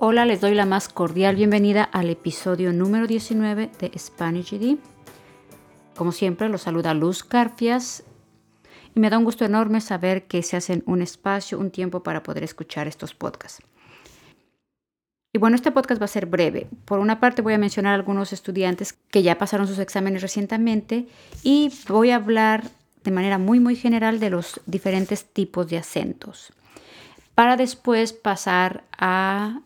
Hola, les doy la más cordial bienvenida al episodio número 19 de Spanish GD. Como siempre, los saluda Luz Carfias y me da un gusto enorme saber que se hacen un espacio, un tiempo para poder escuchar estos podcasts. Y bueno, este podcast va a ser breve. Por una parte voy a mencionar a algunos estudiantes que ya pasaron sus exámenes recientemente y voy a hablar de manera muy muy general de los diferentes tipos de acentos para después pasar a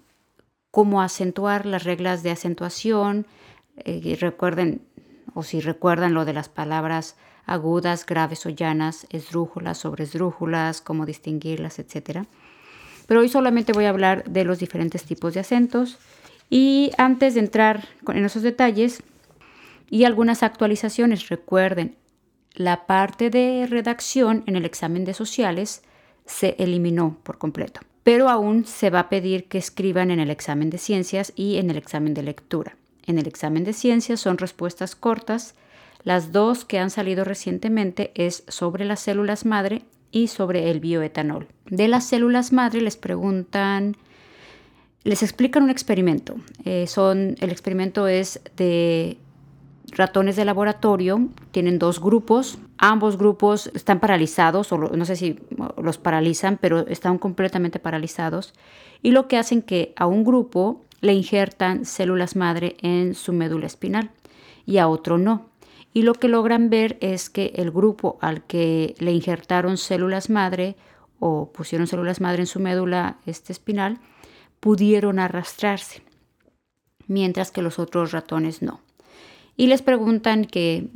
cómo acentuar las reglas de acentuación. Eh, recuerden, o si recuerdan lo de las palabras agudas, graves o llanas, esdrújulas, sobre esdrújulas, cómo distinguirlas, etc. Pero hoy solamente voy a hablar de los diferentes tipos de acentos. Y antes de entrar en esos detalles y algunas actualizaciones, recuerden, la parte de redacción en el examen de sociales se eliminó por completo pero aún se va a pedir que escriban en el examen de ciencias y en el examen de lectura. En el examen de ciencias son respuestas cortas. Las dos que han salido recientemente es sobre las células madre y sobre el bioetanol. De las células madre les preguntan, les explican un experimento. Eh, son, el experimento es de ratones de laboratorio, tienen dos grupos, ambos grupos están paralizados, o no sé si los paralizan, pero están completamente paralizados, y lo que hacen que a un grupo le injertan células madre en su médula espinal y a otro no. Y lo que logran ver es que el grupo al que le injertaron células madre o pusieron células madre en su médula este espinal, pudieron arrastrarse, mientras que los otros ratones no y les preguntan qué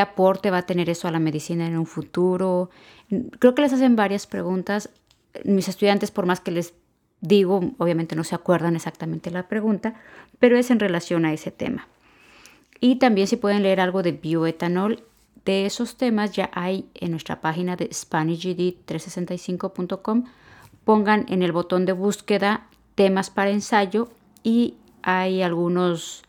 aporte va a tener eso a la medicina en un futuro. Creo que les hacen varias preguntas. Mis estudiantes, por más que les digo, obviamente no se acuerdan exactamente la pregunta, pero es en relación a ese tema. Y también si pueden leer algo de bioetanol, de esos temas ya hay en nuestra página de SpanishGD365.com. Pongan en el botón de búsqueda temas para ensayo y hay algunos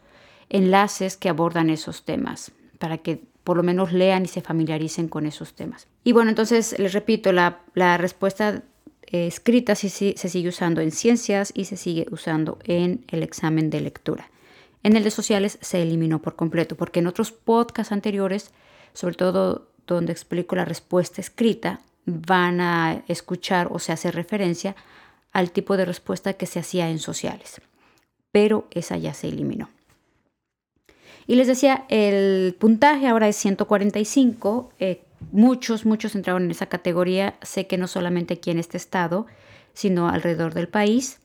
enlaces que abordan esos temas para que por lo menos lean y se familiaricen con esos temas. Y bueno, entonces les repito, la, respuesta eh, escrita se sigue usando en ciencias y se sigue usando en el examen de lectura. En el de sociales se eliminó por completo, porque en otros podcasts anteriores, sobre todo donde explico la respuesta escrita, van a escuchar o se hace referencia al tipo de respuesta que se hacía en sociales. Pero esa ya se eliminó. Y les decía, el puntaje ahora es 145. Eh, muchos, muchos entraron en esa categoría. Sé que no solamente aquí en este estado, sino alrededor del país.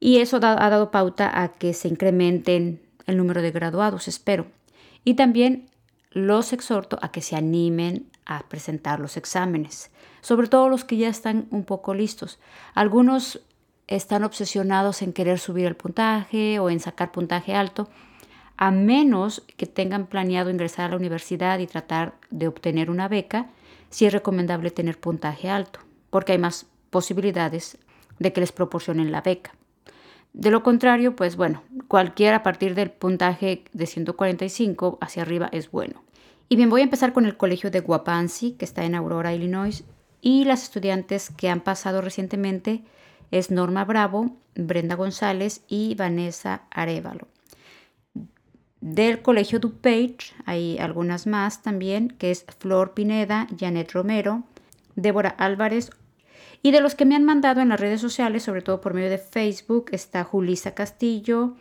Y eso ha dado pauta a que se incrementen el número de graduados, espero. Y también los exhorto a que se animen a presentar los exámenes, sobre todo los que ya están un poco listos. Algunos están obsesionados en querer subir el puntaje o en sacar puntaje alto a menos que tengan planeado ingresar a la universidad y tratar de obtener una beca, sí es recomendable tener puntaje alto, porque hay más posibilidades de que les proporcionen la beca. De lo contrario, pues bueno, cualquiera a partir del puntaje de 145 hacia arriba es bueno. Y bien, voy a empezar con el colegio de Guapansi, que está en Aurora, Illinois, y las estudiantes que han pasado recientemente es Norma Bravo, Brenda González y Vanessa Arevalo del Colegio DuPage, hay algunas más también, que es Flor Pineda, Janet Romero, Débora Álvarez. Y de los que me han mandado en las redes sociales, sobre todo por medio de Facebook, está Julisa Castillo,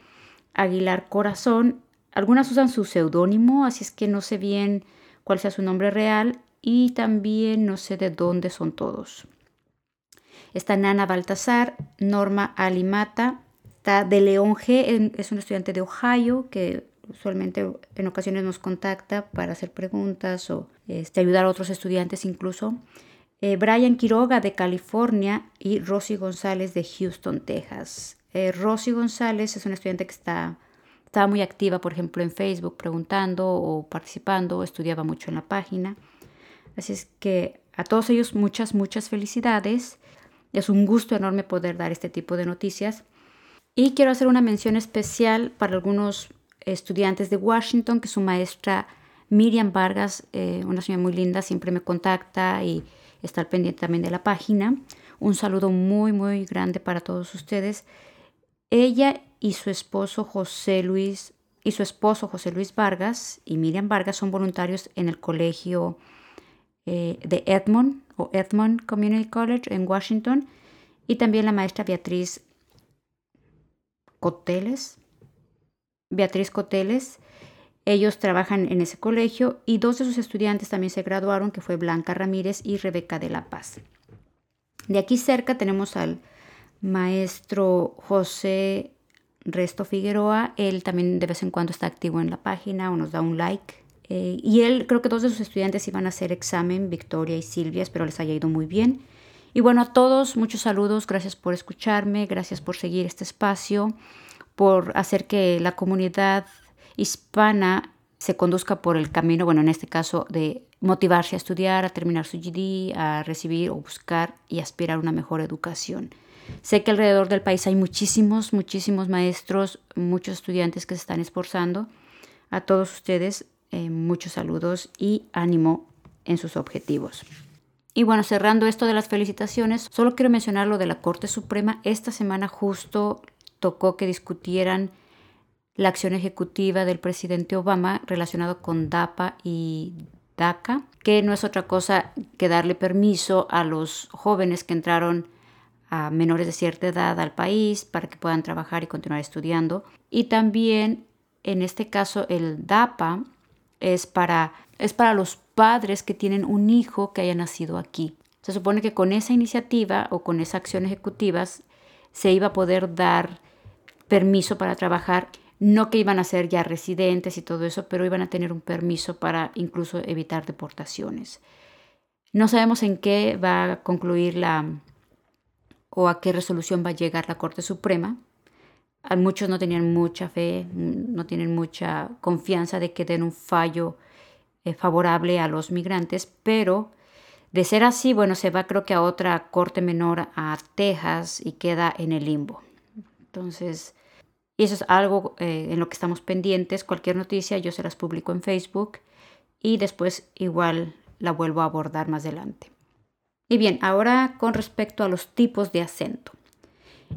Aguilar Corazón. Algunas usan su seudónimo, así es que no sé bien cuál sea su nombre real y también no sé de dónde son todos. Está Nana Baltasar, Norma Alimata, está de León G, es un estudiante de Ohio que usualmente en ocasiones nos contacta para hacer preguntas o este, ayudar a otros estudiantes incluso. Eh, Brian Quiroga de California y Rosy González de Houston, Texas. Eh, Rosy González es una estudiante que está, estaba muy activa, por ejemplo, en Facebook preguntando o participando, estudiaba mucho en la página. Así es que a todos ellos muchas, muchas felicidades. Es un gusto enorme poder dar este tipo de noticias. Y quiero hacer una mención especial para algunos estudiantes de Washington, que su maestra Miriam Vargas, eh, una señora muy linda, siempre me contacta y está al pendiente también de la página. Un saludo muy, muy grande para todos ustedes. Ella y su esposo José Luis y su esposo José Luis Vargas y Miriam Vargas son voluntarios en el colegio eh, de Edmond o Edmond Community College en Washington y también la maestra Beatriz Coteles. Beatriz Coteles. Ellos trabajan en ese colegio y dos de sus estudiantes también se graduaron, que fue Blanca Ramírez y Rebeca de la Paz. De aquí cerca tenemos al maestro José Resto Figueroa. Él también de vez en cuando está activo en la página o nos da un like. Eh, y él, creo que dos de sus estudiantes iban a hacer examen, Victoria y Silvia, espero les haya ido muy bien. Y bueno, a todos, muchos saludos, gracias por escucharme, gracias por seguir este espacio, por hacer que la comunidad hispana se conduzca por el camino, bueno, en este caso de motivarse a estudiar, a terminar su GD, a recibir o buscar y aspirar a una mejor educación. Sé que alrededor del país hay muchísimos, muchísimos maestros, muchos estudiantes que se están esforzando. A todos ustedes, eh, muchos saludos y ánimo en sus objetivos. Y bueno, cerrando esto de las felicitaciones, solo quiero mencionar lo de la Corte Suprema. Esta semana justo tocó que discutieran la acción ejecutiva del presidente Obama relacionado con DAPA y DACA, que no es otra cosa que darle permiso a los jóvenes que entraron a menores de cierta edad al país para que puedan trabajar y continuar estudiando. Y también, en este caso, el DAPA es para, es para los padres que tienen un hijo que haya nacido aquí. Se supone que con esa iniciativa o con esa acción ejecutiva se iba a poder dar permiso para trabajar, no que iban a ser ya residentes y todo eso, pero iban a tener un permiso para incluso evitar deportaciones. No sabemos en qué va a concluir la o a qué resolución va a llegar la Corte Suprema. Muchos no tenían mucha fe, no tienen mucha confianza de que den un fallo eh, favorable a los migrantes, pero de ser así, bueno, se va creo que a otra corte menor a Texas y queda en el limbo. Entonces, eso es algo eh, en lo que estamos pendientes. Cualquier noticia yo se las publico en Facebook y después igual la vuelvo a abordar más adelante. Y bien, ahora con respecto a los tipos de acento.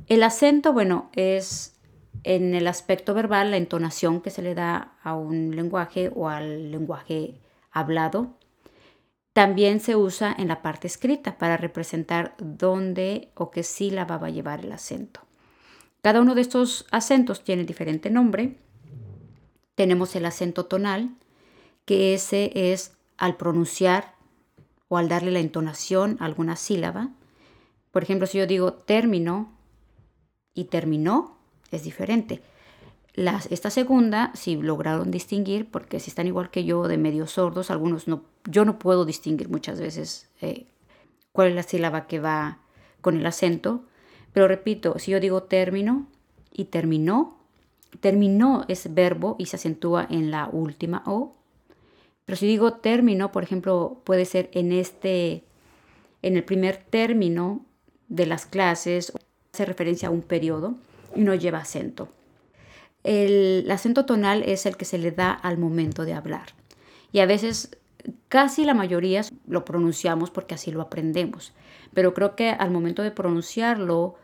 El acento, bueno, es en el aspecto verbal, la entonación que se le da a un lenguaje o al lenguaje hablado. También se usa en la parte escrita para representar dónde o qué sílaba va a llevar el acento. Cada uno de estos acentos tiene diferente nombre. Tenemos el acento tonal, que ese es al pronunciar o al darle la entonación a alguna sílaba. Por ejemplo, si yo digo término y terminó, es diferente. esta segunda, si lograron distinguir, porque si están igual que yo de medio sordos, algunos no, yo no puedo distinguir muchas veces eh, cuál es la sílaba que va con el acento. Pero repito, si yo digo término y terminó, terminó es verbo y se acentúa en la última O. Pero si digo término, por ejemplo, puede ser en este, en el primer término de las clases, hace referencia a un periodo y no lleva acento. El, acento tonal es el que se le da al momento de hablar. Y a veces, casi la mayoría lo pronunciamos porque así lo aprendemos. Pero creo que al momento de pronunciarlo,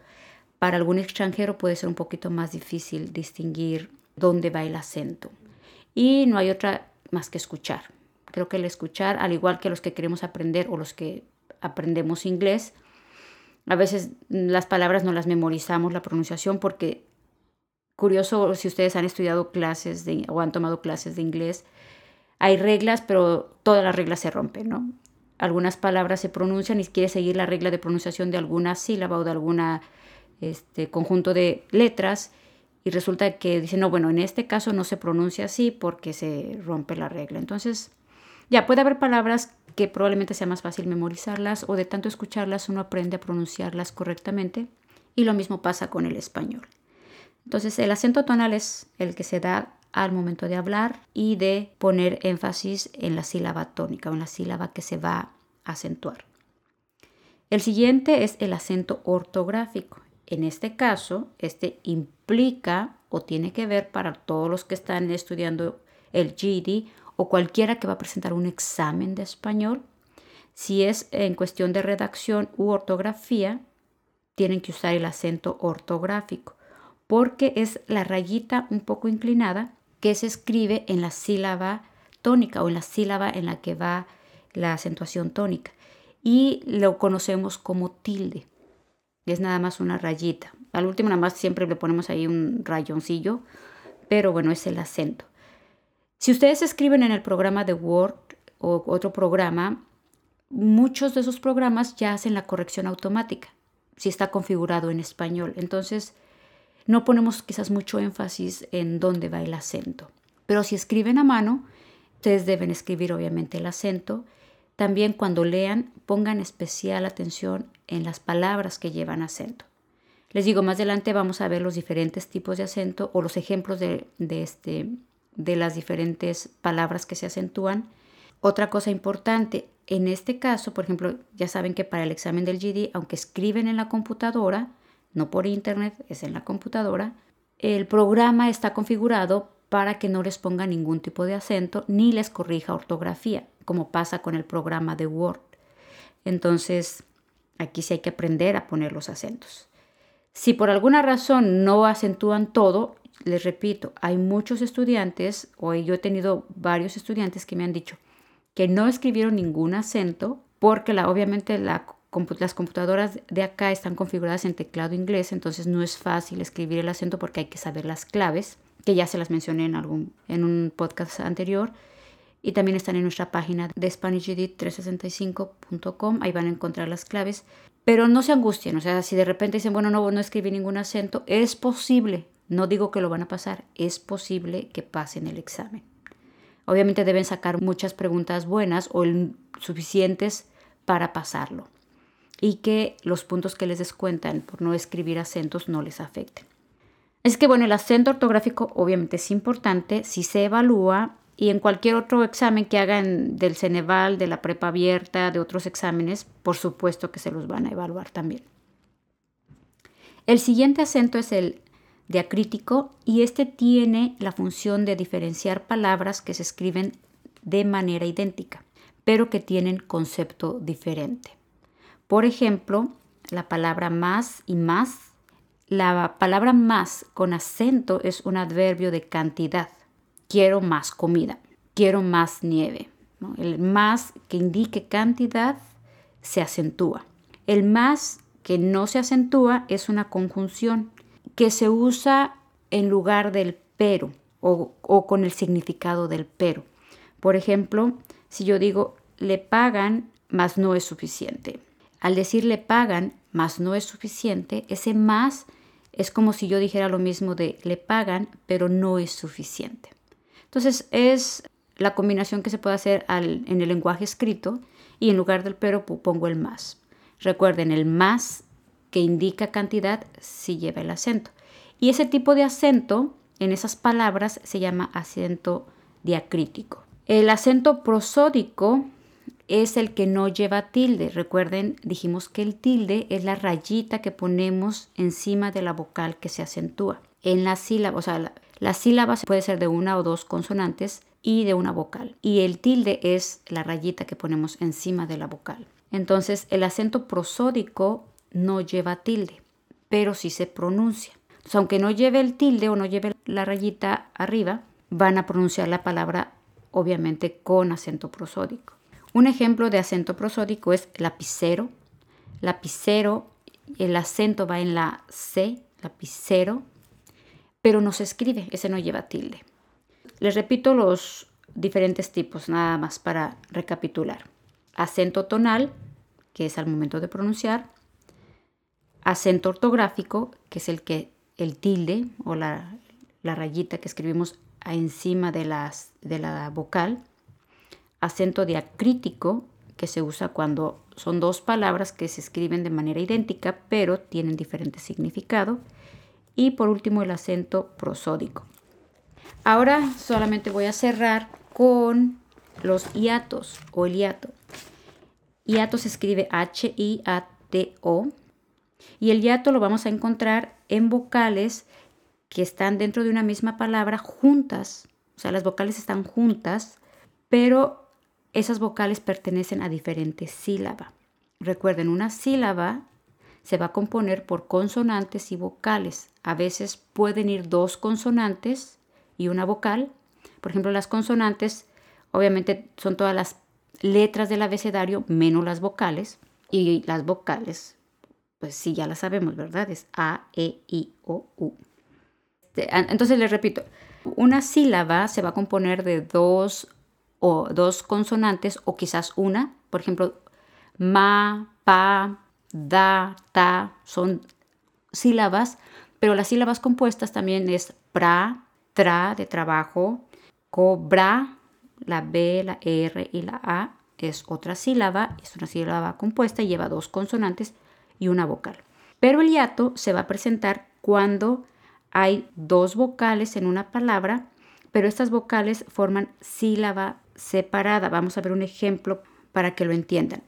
para algún extranjero puede ser un poquito más difícil distinguir dónde va el acento. Y no hay otra más que escuchar. Creo que el escuchar, al igual que los que queremos aprender o los que aprendemos inglés, a veces las palabras no las memorizamos, la pronunciación, porque curioso si ustedes han estudiado clases de, o han tomado clases de inglés, hay reglas, pero todas las reglas se rompen, ¿no? Algunas palabras se pronuncian y quiere seguir la regla de pronunciación de alguna sílaba o de algún este, conjunto de letras y resulta que dice, no, bueno, en este caso no se pronuncia así porque se rompe la regla. Entonces, ya puede haber palabras que probablemente sea más fácil memorizarlas o de tanto escucharlas uno aprende a pronunciarlas correctamente y lo mismo pasa con el español. Entonces el acento tonal es el que se da al momento de hablar y de poner énfasis en la sílaba tónica o en la sílaba que se va a acentuar. El siguiente es el acento ortográfico. En este caso, este implica o tiene que ver para todos los que están estudiando el GED o cualquiera que va a presentar un examen de español, si es en cuestión de redacción u ortografía, tienen que usar el acento ortográfico, porque es la rayita un poco inclinada que se escribe en la sílaba tónica o en la sílaba en la que va la acentuación tónica y lo conocemos como tilde. Es nada más una rayita. Al último nada más siempre le ponemos ahí un rayoncillo, pero bueno, es el acento. Si ustedes escriben en el programa de Word o otro programa, muchos de esos programas ya hacen la corrección automática, si está configurado en español. Entonces, no ponemos quizás mucho énfasis en dónde va el acento. Pero si escriben a mano, ustedes deben escribir obviamente el acento. También cuando lean, pongan especial atención en las palabras que llevan acento. Les digo, más adelante vamos a ver los diferentes tipos de acento o los ejemplos de, este, de las diferentes palabras que se acentúan. Otra cosa importante, en este caso, por ejemplo, ya saben que para el examen del GD, aunque escriben en la computadora, no por internet, es en la computadora, el programa está configurado para que no les ponga ningún tipo de acento ni les corrija ortografía, como pasa con el programa de Word. Entonces, aquí sí hay que aprender a poner los acentos. Si por alguna razón no acentúan todo, les repito, hay muchos estudiantes, o yo he tenido varios estudiantes que me han dicho que no escribieron ningún acento porque la, obviamente la las computadoras de acá están configuradas en teclado inglés, entonces no es fácil escribir el acento porque hay que saber las claves, que ya se las mencioné en, algún, en un podcast anterior. Y también están en nuestra página de SpanishGD365.com, ahí van a encontrar las claves. Pero no se angustien, o sea, si de repente dicen, bueno, no, no escribí ningún acento, es posible, no digo que lo van a pasar, es posible que pasen el examen. Obviamente deben sacar muchas preguntas buenas o suficientes para pasarlo y que los puntos que les descuentan por no escribir acentos no les afecten. Es que bueno, el acento ortográfico obviamente es importante si se evalúa y en cualquier otro examen que hagan del Ceneval, de la prepa abierta, de otros exámenes, por supuesto que se los van a evaluar también. El siguiente acento es el diacrítico y este tiene la función de diferenciar palabras que se escriben de manera idéntica, pero que tienen concepto diferente. Por ejemplo, la palabra más y más. La palabra más con acento es un adverbio de cantidad. Quiero más comida. Quiero más nieve. El más que indique cantidad se acentúa. El más que no se acentúa es una conjunción que se usa en lugar del pero o, o con el significado del pero. Por ejemplo, si yo digo le pagan, más no es suficiente. Al decirle pagan, más no es suficiente, ese más es como si yo dijera lo mismo de le pagan, pero no es suficiente. Entonces es la combinación que se puede hacer en el lenguaje escrito y en lugar del pero pongo el más. Recuerden, el más que indica cantidad sí lleva el acento. Y ese tipo de acento en esas palabras se llama acento diacrítico. El acento prosódico es el que no lleva tilde. Recuerden, dijimos que el tilde es la rayita que ponemos encima de la vocal que se acentúa. En la sílaba, o sea, la, sílaba puede ser de una o dos consonantes y de una vocal. Y el tilde es la rayita que ponemos encima de la vocal. Entonces, el acento prosódico no lleva tilde, pero sí se pronuncia. aunque no lleve el tilde o no lleve la rayita arriba, van a pronunciar la palabra obviamente con acento prosódico. Un ejemplo de acento prosódico es lapicero. Lapicero, el acento va en la C, lapicero, pero no se escribe, ese no lleva tilde. Les repito los diferentes tipos, nada más para recapitular. Acento tonal, que es al momento de pronunciar. Acento ortográfico, que es el que el tilde o la, rayita que escribimos encima de, de la vocal acento diacrítico, que se usa cuando son dos palabras que se escriben de manera idéntica, pero tienen diferente significado. Y por último, el acento prosódico. Ahora solamente voy a cerrar con los hiatos o el hiato. Hiato se escribe H-I-A-T-O. Y el hiato lo vamos a encontrar en vocales que están dentro de una misma palabra juntas. O sea, las vocales están juntas, pero esas vocales pertenecen a diferentes sílabas. Recuerden, una sílaba se va a componer por consonantes y vocales. A veces pueden ir dos consonantes y una vocal. Por ejemplo, las consonantes obviamente son todas las letras del abecedario menos las vocales. Y las vocales, pues sí, ya las sabemos, ¿verdad? Es A, E, I, O, U. Entonces les repito, una sílaba se va a componer de dos o dos consonantes o quizás una. Por ejemplo, ma, pa, da, ta, son sílabas, pero las sílabas compuestas también es pra, tra de trabajo, cobra, la B, la R y la A es otra sílaba, es una sílaba compuesta y lleva dos consonantes y una vocal. Pero el hiato se va a presentar cuando hay dos vocales en una palabra, pero estas vocales forman sílaba separada. Vamos a ver un ejemplo para que lo entiendan.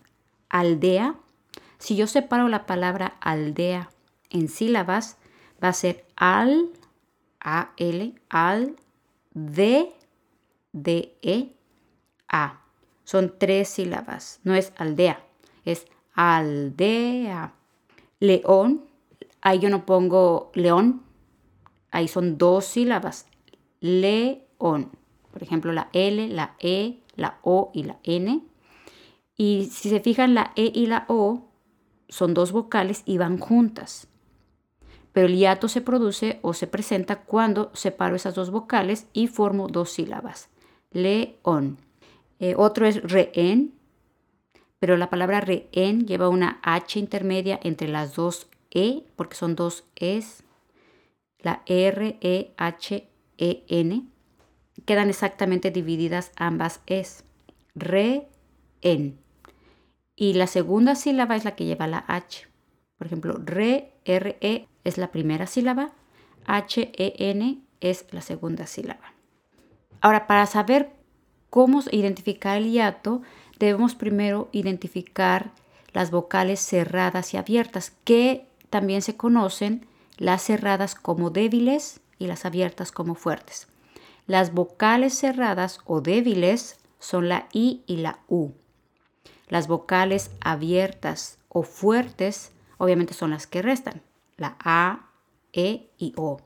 Aldea. Si yo separo la palabra aldea en sílabas, va a ser al, A-L, al, de, D-E, A. Son tres sílabas. No es aldea, es aldea. León. Ahí yo no pongo león. Ahí son dos sílabas. León. Por ejemplo, la L, la E, la O y la N. Y si se fijan, la E y la O son dos vocales y van juntas. Pero el hiato se produce o se presenta cuando separo esas dos vocales y formo dos sílabas. León. Eh, otro es rehén, pero la palabra rehén lleva una H intermedia entre las dos E, porque son dos Es. La R, E, H, E, N quedan exactamente divididas ambas es. Re, en. Y la segunda sílaba es la que lleva la H. Por ejemplo, re, r, e es la primera sílaba, h, e, n es la segunda sílaba. Ahora, para saber cómo identificar el hiato, debemos primero identificar las vocales cerradas y abiertas, que también se conocen las cerradas como débiles y las abiertas como fuertes. Las vocales cerradas o débiles son la I y la U. Las vocales abiertas o fuertes obviamente son las que restan, la A, E y O.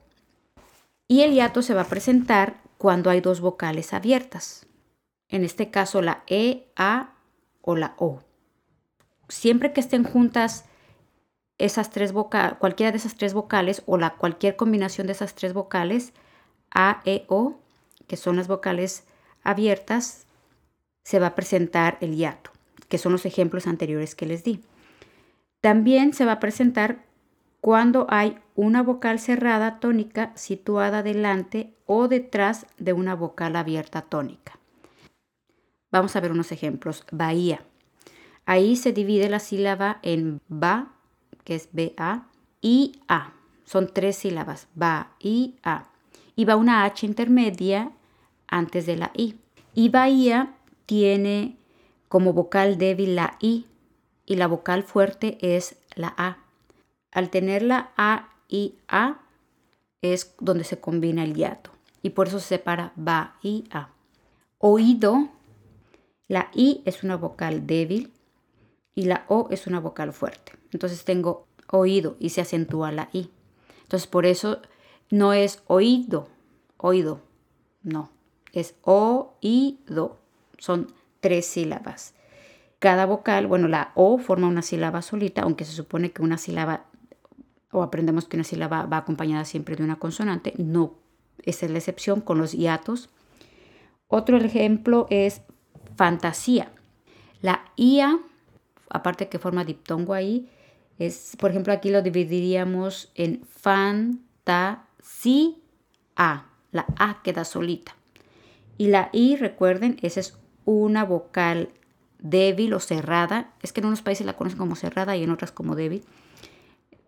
Y el hiato se va a presentar cuando hay dos vocales abiertas. En este caso la E, A o la O. Siempre que estén juntas esas tres vocales, cualquiera de esas tres vocales o la cualquier combinación de esas tres vocales, A, E, O, que son las vocales abiertas, se va a presentar el hiato, que son los ejemplos anteriores que les di. También se va a presentar cuando hay una vocal cerrada tónica situada delante o detrás de una vocal abierta tónica. Vamos a ver unos ejemplos. Bahía. Ahí se divide la sílaba en ba, que es B-A, y A. Son tres sílabas, ba y A. Va una H intermedia antes de la I. Y Bahía tiene como vocal débil la I y la vocal fuerte es la A. Al tener la A y A es donde se combina el hiato y por eso se separa A. Oído, la I es una vocal débil y la O es una vocal fuerte. Entonces tengo oído y se acentúa la I. Entonces por eso no es oído, oído, no es o, y, do. Son tres sílabas. Cada vocal, bueno, la O forma una sílaba solita, aunque se supone que una sílaba, o aprendemos que una sílaba va acompañada siempre de una consonante. No, esa es la excepción con los hiatos. Otro ejemplo es fantasía. La IA, aparte que forma diptongo ahí, es, por ejemplo, aquí lo dividiríamos en fantasía. La A queda solita. Y la I, recuerden, esa es una vocal débil o cerrada. Es que en unos países la conocen como cerrada y en otras como débil.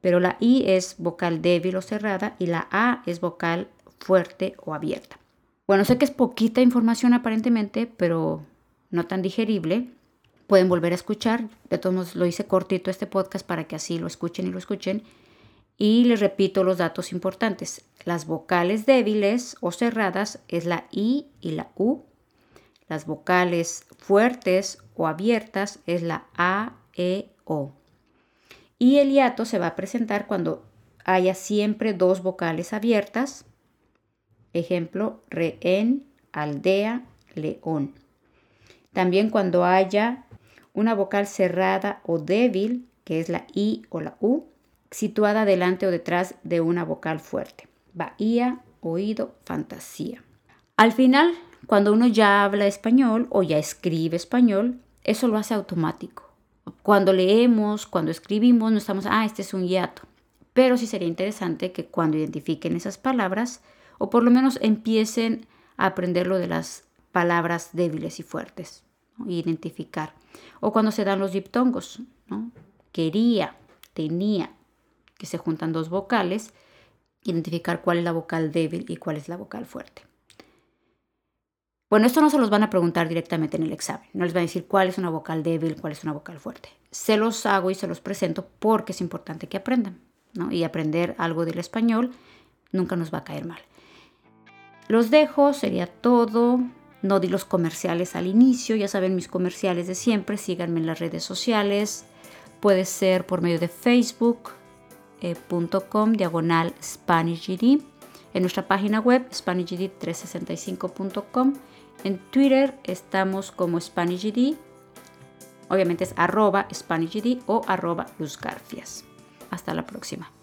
Pero la I es vocal débil o cerrada y la A es vocal fuerte o abierta. Bueno, sé que es poquita información aparentemente, pero no tan digerible. Pueden volver a escuchar. De todos modos, lo hice cortito este podcast para que así lo escuchen y lo escuchen. Y les repito los datos importantes. Las vocales débiles o cerradas es la I y la U. Las vocales fuertes o abiertas es la A, E, O. Y el hiato se va a presentar cuando haya siempre dos vocales abiertas. Ejemplo, rehén, aldea, león. También cuando haya una vocal cerrada o débil, que es la I o la U, situada delante o detrás de una vocal fuerte. Bahía, oído, fantasía. Al final, cuando uno ya habla español o ya escribe español, eso lo hace automático. Cuando leemos, cuando escribimos, no estamos, ah, este es un hiato. Pero sí sería interesante que cuando identifiquen esas palabras, o por lo menos empiecen a aprender lo de las palabras débiles y fuertes, identificar. O cuando se dan los diptongos, ¿no? quería, tenía, que se juntan dos vocales, identificar cuál es la vocal débil y cuál es la vocal fuerte. Bueno, esto no se los van a preguntar directamente en el examen. No les van a decir cuál es una vocal débil, cuál es una vocal fuerte. Se los hago y se los presento porque es importante que aprendan. ¿no? Y aprender algo del español nunca nos va a caer mal. Los dejo, sería todo. No di los comerciales al inicio, ya saben mis comerciales de siempre. Síganme en las redes sociales. Puede ser por medio de facebook.com eh, diagonal SpanishGD. En nuestra página web SpanishGD365.com en Twitter estamos como SpanishGD. Obviamente es arroba SpanishGD o arroba Luz Garfias. Hasta la próxima.